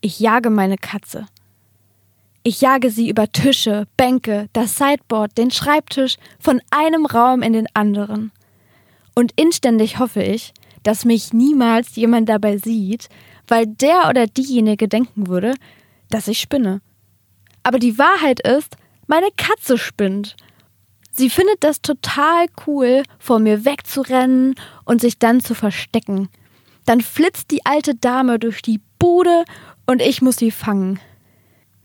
Ich jage meine Katze. Ich jage sie über Tische, Bänke, das Sideboard, den Schreibtisch, von einem Raum in den anderen. Und inständig hoffe ich, dass mich niemals jemand dabei sieht, weil der oder diejenige denken würde, dass ich spinne. Aber die Wahrheit ist, meine Katze spinnt. Sie findet das total cool, vor mir wegzurennen und sich dann zu verstecken. Dann flitzt die alte Dame durch die Bude und ich muss sie fangen.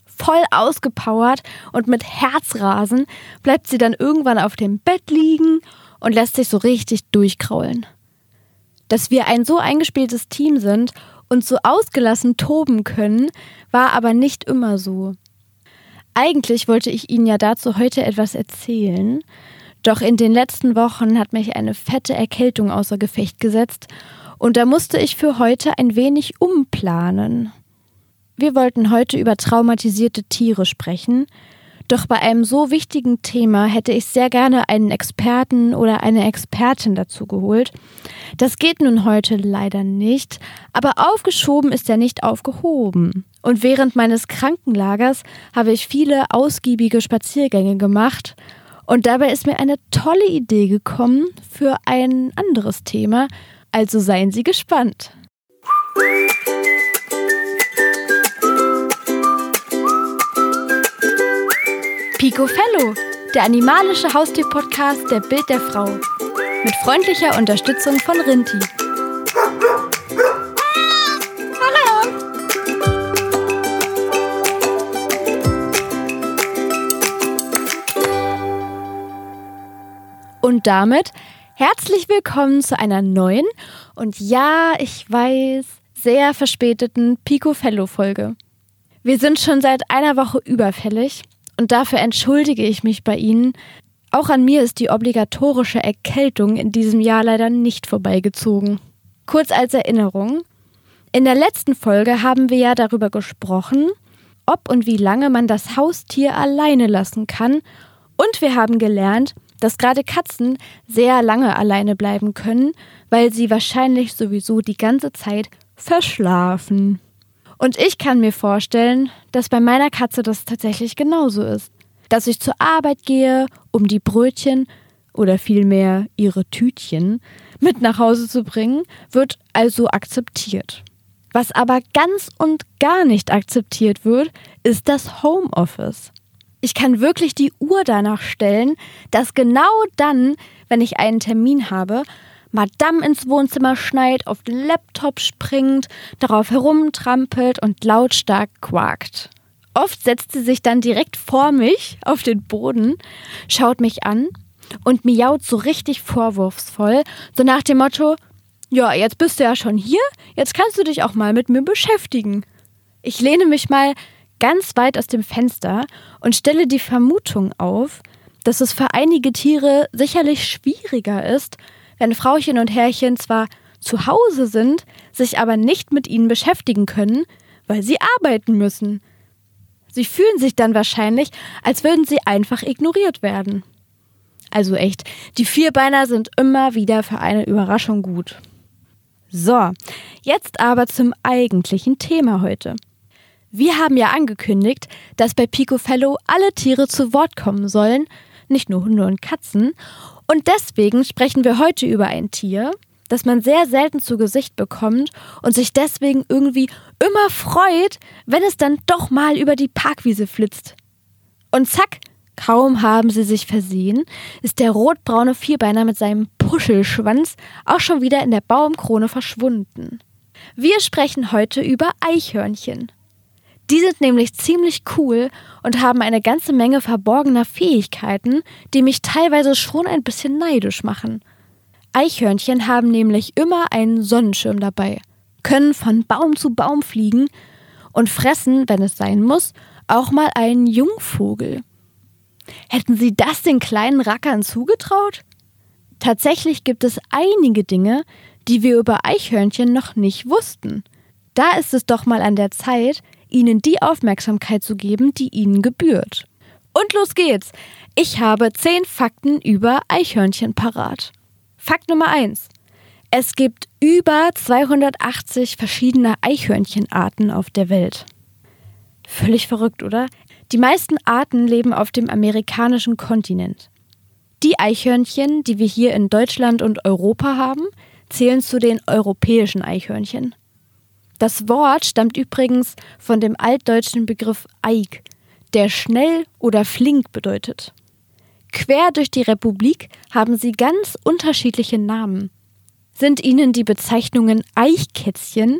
Voll ausgepowert und mit Herzrasen bleibt sie dann irgendwann auf dem Bett liegen und lässt sich so richtig durchkraulen. Dass wir ein so eingespieltes Team sind und so ausgelassen toben können, war aber nicht immer so. Eigentlich wollte ich Ihnen ja dazu heute etwas erzählen, doch in den letzten Wochen hat mich eine fette Erkältung außer Gefecht gesetzt und da musste ich für heute ein wenig umplanen. Wir wollten heute über traumatisierte Tiere sprechen, doch bei einem so wichtigen Thema hätte ich sehr gerne einen Experten oder eine Expertin dazu geholt. Das geht nun heute leider nicht, aber aufgeschoben ist ja nicht aufgehoben. Und während meines Krankenlagers habe ich viele ausgiebige Spaziergänge gemacht und dabei ist mir eine tolle Idee gekommen für ein anderes Thema, also seien Sie gespannt. Pico Fellow, der animalische Haustier-Podcast der Bild der Frau. Mit freundlicher Unterstützung von Rinti. Und damit herzlich willkommen zu einer neuen und ja, ich weiß, sehr verspäteten Pico Fellow Folge. Wir sind schon seit einer Woche überfällig und dafür entschuldige ich mich bei Ihnen. Auch an mir ist die obligatorische Erkältung in diesem Jahr leider nicht vorbeigezogen. Kurz als Erinnerung. In der letzten Folge haben wir ja darüber gesprochen, ob und wie lange man das Haustier alleine lassen kann. Und wir haben gelernt, dass gerade Katzen sehr lange alleine bleiben können, weil sie wahrscheinlich sowieso die ganze Zeit verschlafen. Und ich kann mir vorstellen, dass bei meiner Katze das tatsächlich genauso ist. Dass ich zur Arbeit gehe, um die Brötchen oder vielmehr ihre Tütchen mit nach Hause zu bringen, wird also akzeptiert. Was aber ganz und gar nicht akzeptiert wird, ist das Homeoffice. Ich kann wirklich die Uhr danach stellen, dass genau dann, wenn ich einen Termin habe, Madame ins Wohnzimmer schneit, auf den Laptop springt, darauf herumtrampelt und lautstark quakt. Oft setzt sie sich dann direkt vor mich auf den Boden, schaut mich an und miaut so richtig vorwurfsvoll, so nach dem Motto: Ja, jetzt bist du ja schon hier, jetzt kannst du dich auch mal mit mir beschäftigen. Ich lehne mich mal ganz weit aus dem Fenster und stelle die Vermutung auf, dass es für einige Tiere sicherlich schwieriger ist, wenn Frauchen und Herrchen zwar zu Hause sind, sich aber nicht mit ihnen beschäftigen können, weil sie arbeiten müssen. Sie fühlen sich dann wahrscheinlich, als würden sie einfach ignoriert werden. Also echt, die Vierbeiner sind immer wieder für eine Überraschung gut. So, jetzt aber zum eigentlichen Thema heute. Wir haben ja angekündigt, dass bei Pico Fellow alle Tiere zu Wort kommen sollen, nicht nur Hunde und Katzen, und deswegen sprechen wir heute über ein Tier, das man sehr selten zu Gesicht bekommt und sich deswegen irgendwie immer freut, wenn es dann doch mal über die Parkwiese flitzt. Und zack, kaum haben sie sich versehen, ist der rotbraune Vierbeiner mit seinem Puschelschwanz auch schon wieder in der Baumkrone verschwunden. Wir sprechen heute über Eichhörnchen. Die sind nämlich ziemlich cool und haben eine ganze Menge verborgener Fähigkeiten, die mich teilweise schon ein bisschen neidisch machen. Eichhörnchen haben nämlich immer einen Sonnenschirm dabei, können von Baum zu Baum fliegen und fressen, wenn es sein muss, auch mal einen Jungvogel. Hätten sie das den kleinen Rackern zugetraut? Tatsächlich gibt es einige Dinge, die wir über Eichhörnchen noch nicht wussten. Da ist es doch mal an der Zeit, ihnen die Aufmerksamkeit zu geben, die ihnen gebührt. Und los geht's! Ich habe zehn Fakten über Eichhörnchen parat. Fakt Nummer eins: Es gibt über 280 verschiedene Eichhörnchenarten auf der Welt. Völlig verrückt, oder? Die meisten Arten leben auf dem amerikanischen Kontinent. Die Eichhörnchen, die wir hier in Deutschland und Europa haben, zählen zu den europäischen Eichhörnchen. Das Wort stammt übrigens von dem altdeutschen Begriff Eik, der schnell oder flink bedeutet. Quer durch die Republik haben sie ganz unterschiedliche Namen. Sind Ihnen die Bezeichnungen Eichkätzchen,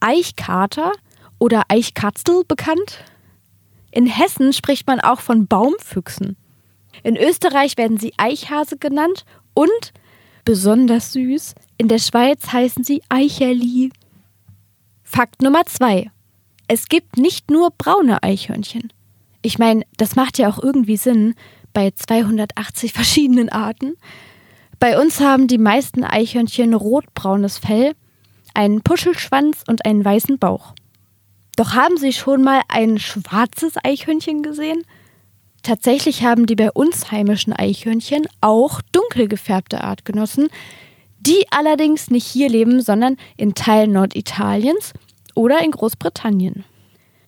Eichkater oder Eichkatzel bekannt? In Hessen spricht man auch von Baumfüchsen. In Österreich werden sie Eichhase genannt und, besonders süß, in der Schweiz heißen sie Eicherli. Fakt Nummer zwei. Es gibt nicht nur braune Eichhörnchen. Ich meine, das macht ja auch irgendwie Sinn bei 280 verschiedenen Arten. Bei uns haben die meisten Eichhörnchen rotbraunes Fell, einen Puschelschwanz und einen weißen Bauch. Doch haben Sie schon mal ein schwarzes Eichhörnchen gesehen? Tatsächlich haben die bei uns heimischen Eichhörnchen auch dunkel gefärbte Artgenossen, die allerdings nicht hier leben, sondern in Teilen Norditaliens oder in Großbritannien.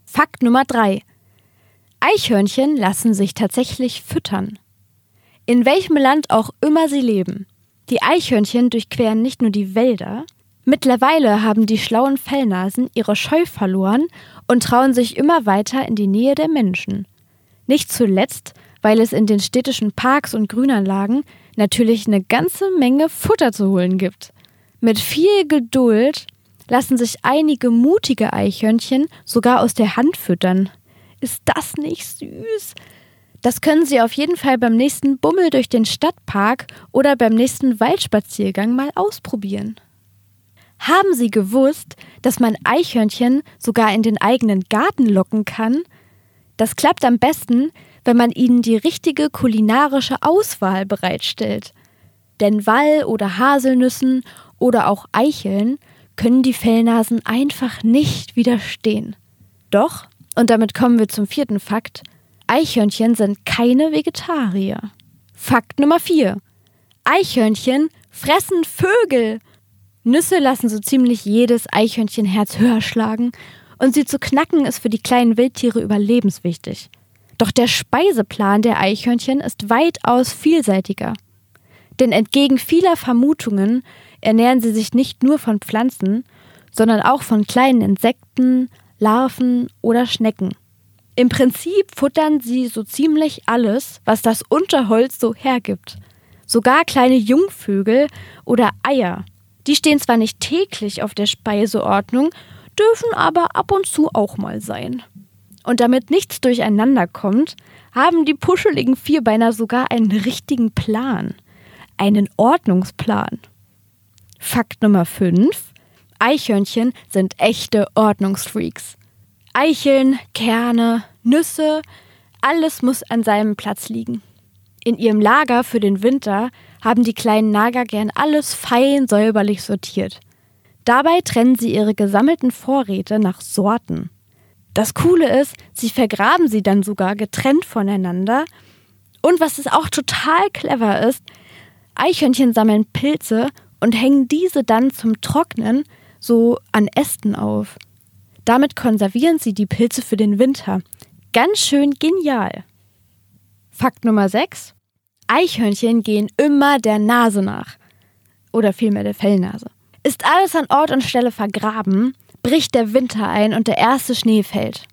Fakt Nummer 3. Eichhörnchen lassen sich tatsächlich füttern. In welchem Land auch immer sie leben. Die Eichhörnchen durchqueren nicht nur die Wälder, mittlerweile haben die schlauen Fellnasen ihre Scheu verloren und trauen sich immer weiter in die Nähe der Menschen. Nicht zuletzt, weil es in den städtischen Parks und Grünanlagen natürlich eine ganze Menge Futter zu holen gibt. Mit viel Geduld lassen sich einige mutige Eichhörnchen sogar aus der Hand füttern. Ist das nicht süß? Das können Sie auf jeden Fall beim nächsten Bummel durch den Stadtpark oder beim nächsten Waldspaziergang mal ausprobieren. Haben Sie gewusst, dass man Eichhörnchen sogar in den eigenen Garten locken kann? Das klappt am besten, wenn man ihnen die richtige kulinarische Auswahl bereitstellt. Denn Wall- oder Haselnüssen oder auch Eicheln können die Fellnasen einfach nicht widerstehen. Doch und damit kommen wir zum vierten Fakt. Eichhörnchen sind keine Vegetarier. Fakt Nummer 4. Eichhörnchen fressen Vögel. Nüsse lassen so ziemlich jedes Eichhörnchenherz höher schlagen und sie zu knacken ist für die kleinen Wildtiere überlebenswichtig. Doch der Speiseplan der Eichhörnchen ist weitaus vielseitiger. Denn entgegen vieler Vermutungen ernähren sie sich nicht nur von Pflanzen, sondern auch von kleinen Insekten, Larven oder Schnecken. Im Prinzip futtern sie so ziemlich alles, was das Unterholz so hergibt. Sogar kleine Jungvögel oder Eier. Die stehen zwar nicht täglich auf der Speiseordnung, dürfen aber ab und zu auch mal sein. Und damit nichts durcheinander kommt, haben die puscheligen Vierbeiner sogar einen richtigen Plan. Einen Ordnungsplan. Fakt Nummer 5. Eichhörnchen sind echte Ordnungsfreaks. Eicheln, Kerne, Nüsse, alles muss an seinem Platz liegen. In ihrem Lager für den Winter haben die kleinen Nager gern alles fein säuberlich sortiert. Dabei trennen sie ihre gesammelten Vorräte nach Sorten. Das Coole ist, sie vergraben sie dann sogar getrennt voneinander. Und was es auch total clever ist, Eichhörnchen sammeln Pilze und hängen diese dann zum Trocknen so an Ästen auf. Damit konservieren sie die Pilze für den Winter. Ganz schön genial. Fakt Nummer 6. Eichhörnchen gehen immer der Nase nach. Oder vielmehr der Fellnase. Ist alles an Ort und Stelle vergraben, bricht der Winter ein und der erste Schnee fällt.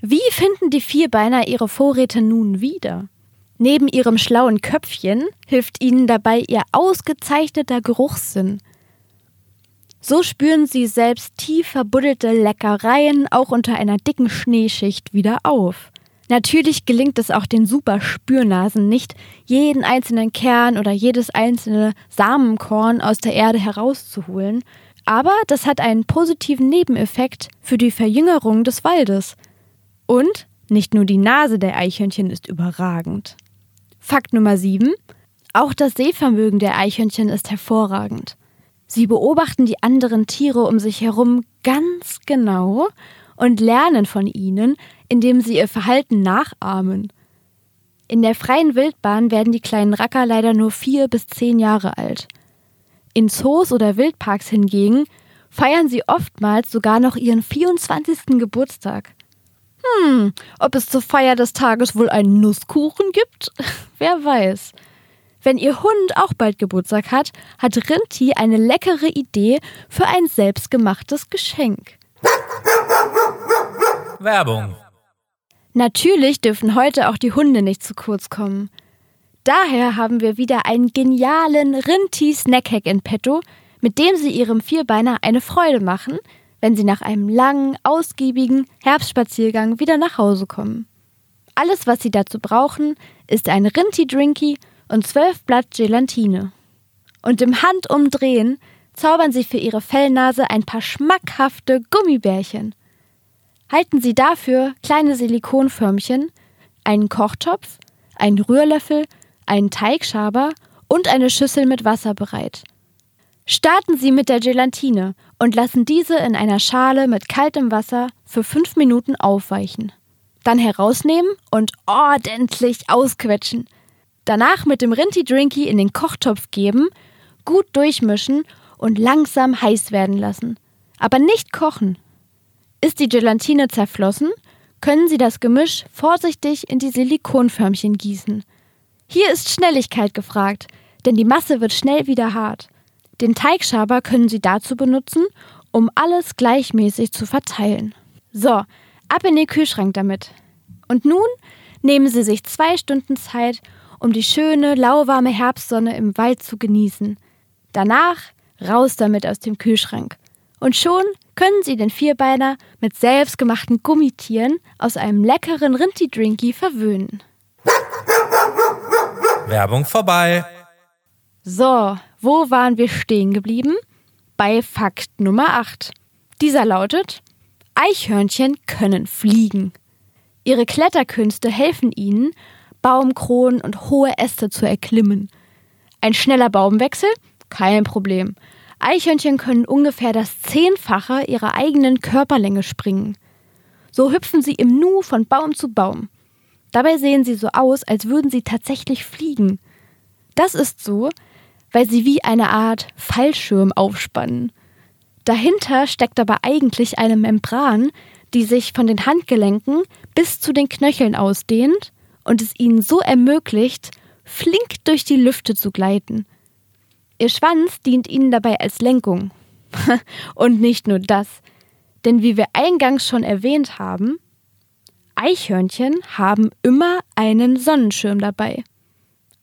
Wie finden die Vierbeiner ihre Vorräte nun wieder? Neben ihrem schlauen Köpfchen hilft ihnen dabei ihr ausgezeichneter Geruchssinn. So spüren sie selbst tief verbuddelte Leckereien auch unter einer dicken Schneeschicht wieder auf. Natürlich gelingt es auch den super Spürnasen nicht, jeden einzelnen Kern oder jedes einzelne Samenkorn aus der Erde herauszuholen, aber das hat einen positiven Nebeneffekt für die Verjüngerung des Waldes. Und nicht nur die Nase der Eichhörnchen ist überragend. Fakt Nummer 7. Auch das Sehvermögen der Eichhörnchen ist hervorragend. Sie beobachten die anderen Tiere um sich herum ganz genau und lernen von ihnen, indem sie ihr Verhalten nachahmen. In der freien Wildbahn werden die kleinen Racker leider nur vier bis zehn Jahre alt. In Zoos oder Wildparks hingegen feiern sie oftmals sogar noch ihren 24. Geburtstag. Hm, ob es zur Feier des Tages wohl einen Nusskuchen gibt? Wer weiß. Wenn Ihr Hund auch bald Geburtstag hat, hat Rinti eine leckere Idee für ein selbstgemachtes Geschenk. Werbung. Natürlich dürfen heute auch die Hunde nicht zu kurz kommen. Daher haben wir wieder einen genialen Rinti Snackhack in petto, mit dem Sie Ihrem Vierbeiner eine Freude machen, wenn Sie nach einem langen, ausgiebigen Herbstspaziergang wieder nach Hause kommen. Alles, was Sie dazu brauchen, ist ein Rinti-Drinky und zwölf Blatt Gelatine. Und im Handumdrehen zaubern Sie für Ihre Fellnase ein paar schmackhafte Gummibärchen. Halten Sie dafür kleine Silikonförmchen, einen Kochtopf, einen Rührlöffel, einen Teigschaber und eine Schüssel mit Wasser bereit. Starten Sie mit der Gelatine und lassen diese in einer Schale mit kaltem Wasser für fünf Minuten aufweichen. Dann herausnehmen und ordentlich ausquetschen. Danach mit dem Rinti-Drinky in den Kochtopf geben, gut durchmischen und langsam heiß werden lassen. Aber nicht kochen. Ist die Gelatine zerflossen, können Sie das Gemisch vorsichtig in die Silikonförmchen gießen. Hier ist Schnelligkeit gefragt, denn die Masse wird schnell wieder hart. Den Teigschaber können Sie dazu benutzen, um alles gleichmäßig zu verteilen. So, ab in den Kühlschrank damit. Und nun nehmen Sie sich zwei Stunden Zeit, um die schöne, lauwarme Herbstsonne im Wald zu genießen. Danach raus damit aus dem Kühlschrank. Und schon können Sie den Vierbeiner mit selbstgemachten Gummitieren aus einem leckeren Rinti-Drinky verwöhnen. Werbung vorbei. So, wo waren wir stehen geblieben? Bei Fakt Nummer 8. Dieser lautet: Eichhörnchen können fliegen. Ihre Kletterkünste helfen ihnen, Baumkronen und hohe Äste zu erklimmen. Ein schneller Baumwechsel? Kein Problem. Eichhörnchen können ungefähr das Zehnfache ihrer eigenen Körperlänge springen. So hüpfen sie im Nu von Baum zu Baum. Dabei sehen sie so aus, als würden sie tatsächlich fliegen. Das ist so, weil sie wie eine Art Fallschirm aufspannen. Dahinter steckt aber eigentlich eine Membran, die sich von den Handgelenken bis zu den Knöcheln ausdehnt und es ihnen so ermöglicht, flink durch die Lüfte zu gleiten. Ihr Schwanz dient ihnen dabei als Lenkung. und nicht nur das, denn wie wir eingangs schon erwähnt haben, Eichhörnchen haben immer einen Sonnenschirm dabei.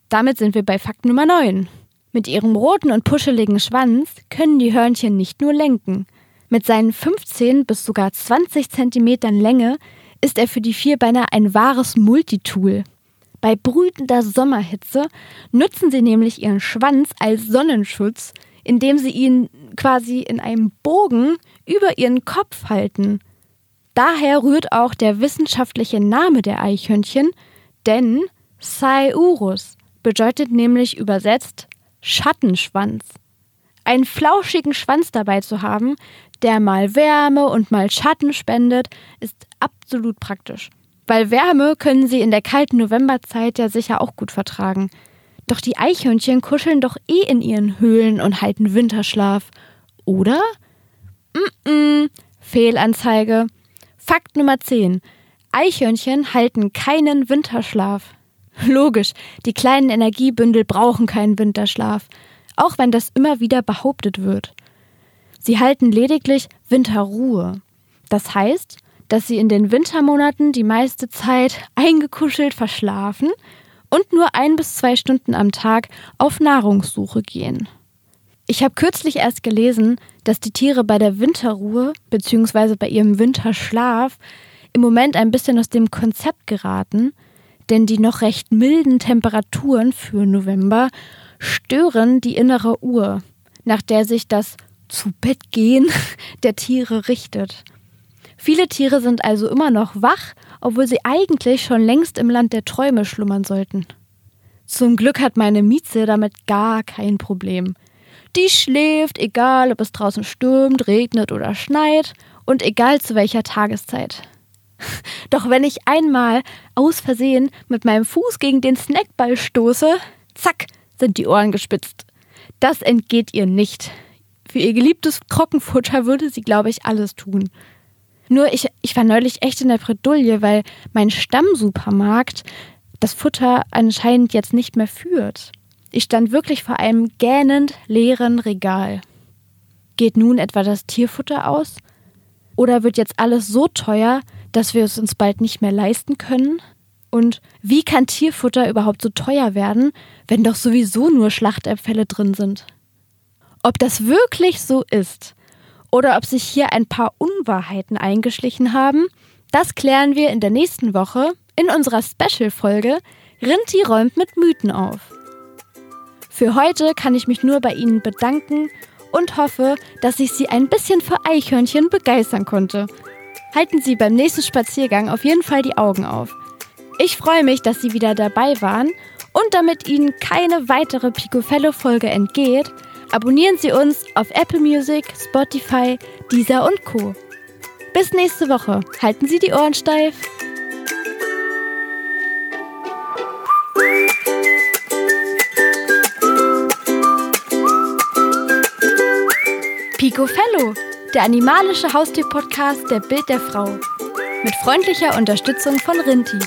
Damit sind wir bei Fakt Nummer 9. Mit ihrem roten und puscheligen Schwanz können die Hörnchen nicht nur lenken. Mit seinen 15 bis sogar 20 Zentimetern Länge ist er für die Vierbeiner ein wahres Multitool. Bei brütender Sommerhitze nutzen sie nämlich ihren Schwanz als Sonnenschutz, indem sie ihn quasi in einem Bogen über ihren Kopf halten. Daher rührt auch der wissenschaftliche Name der Eichhörnchen, denn Saiurus bedeutet nämlich übersetzt Schattenschwanz. Einen flauschigen Schwanz dabei zu haben, der mal Wärme und mal Schatten spendet, ist absolut praktisch. Weil Wärme können sie in der kalten Novemberzeit ja sicher auch gut vertragen. Doch die Eichhörnchen kuscheln doch eh in ihren Höhlen und halten Winterschlaf. Oder? Mm, -mm. Fehlanzeige. Fakt Nummer 10. Eichhörnchen halten keinen Winterschlaf. Logisch, die kleinen Energiebündel brauchen keinen Winterschlaf, auch wenn das immer wieder behauptet wird. Sie halten lediglich Winterruhe. Das heißt, dass sie in den Wintermonaten die meiste Zeit eingekuschelt verschlafen und nur ein bis zwei Stunden am Tag auf Nahrungssuche gehen. Ich habe kürzlich erst gelesen, dass die Tiere bei der Winterruhe bzw. bei ihrem Winterschlaf im Moment ein bisschen aus dem Konzept geraten, denn die noch recht milden Temperaturen für November stören die innere Uhr, nach der sich das zu Bett gehen der Tiere richtet. Viele Tiere sind also immer noch wach, obwohl sie eigentlich schon längst im Land der Träume schlummern sollten. Zum Glück hat meine Mieze damit gar kein Problem. Die schläft, egal ob es draußen stürmt, regnet oder schneit und egal zu welcher Tageszeit. Doch wenn ich einmal aus Versehen mit meinem Fuß gegen den Snackball stoße, zack, sind die Ohren gespitzt. das entgeht ihr nicht. Für ihr geliebtes Trockenfutter würde sie, glaube ich, alles tun. Nur ich, ich war neulich echt in der Bredouille, weil mein Stammsupermarkt das Futter anscheinend jetzt nicht mehr führt. Ich stand wirklich vor einem gähnend leeren Regal. Geht nun etwa das Tierfutter aus? Oder wird jetzt alles so teuer, dass wir es uns bald nicht mehr leisten können? Und wie kann Tierfutter überhaupt so teuer werden, wenn doch sowieso nur Schlachtabfälle drin sind? Ob das wirklich so ist oder ob sich hier ein paar Unwahrheiten eingeschlichen haben, das klären wir in der nächsten Woche in unserer Special-Folge Rinti räumt mit Mythen auf. Für heute kann ich mich nur bei Ihnen bedanken und hoffe, dass ich Sie ein bisschen für Eichhörnchen begeistern konnte. Halten Sie beim nächsten Spaziergang auf jeden Fall die Augen auf. Ich freue mich, dass Sie wieder dabei waren und damit Ihnen keine weitere Picofello-Folge entgeht, abonnieren Sie uns auf Apple Music, Spotify, Deezer und Co. Bis nächste Woche. Halten Sie die Ohren steif. Picofello, der animalische Haustier-Podcast der Bild der Frau. Mit freundlicher Unterstützung von Rinti.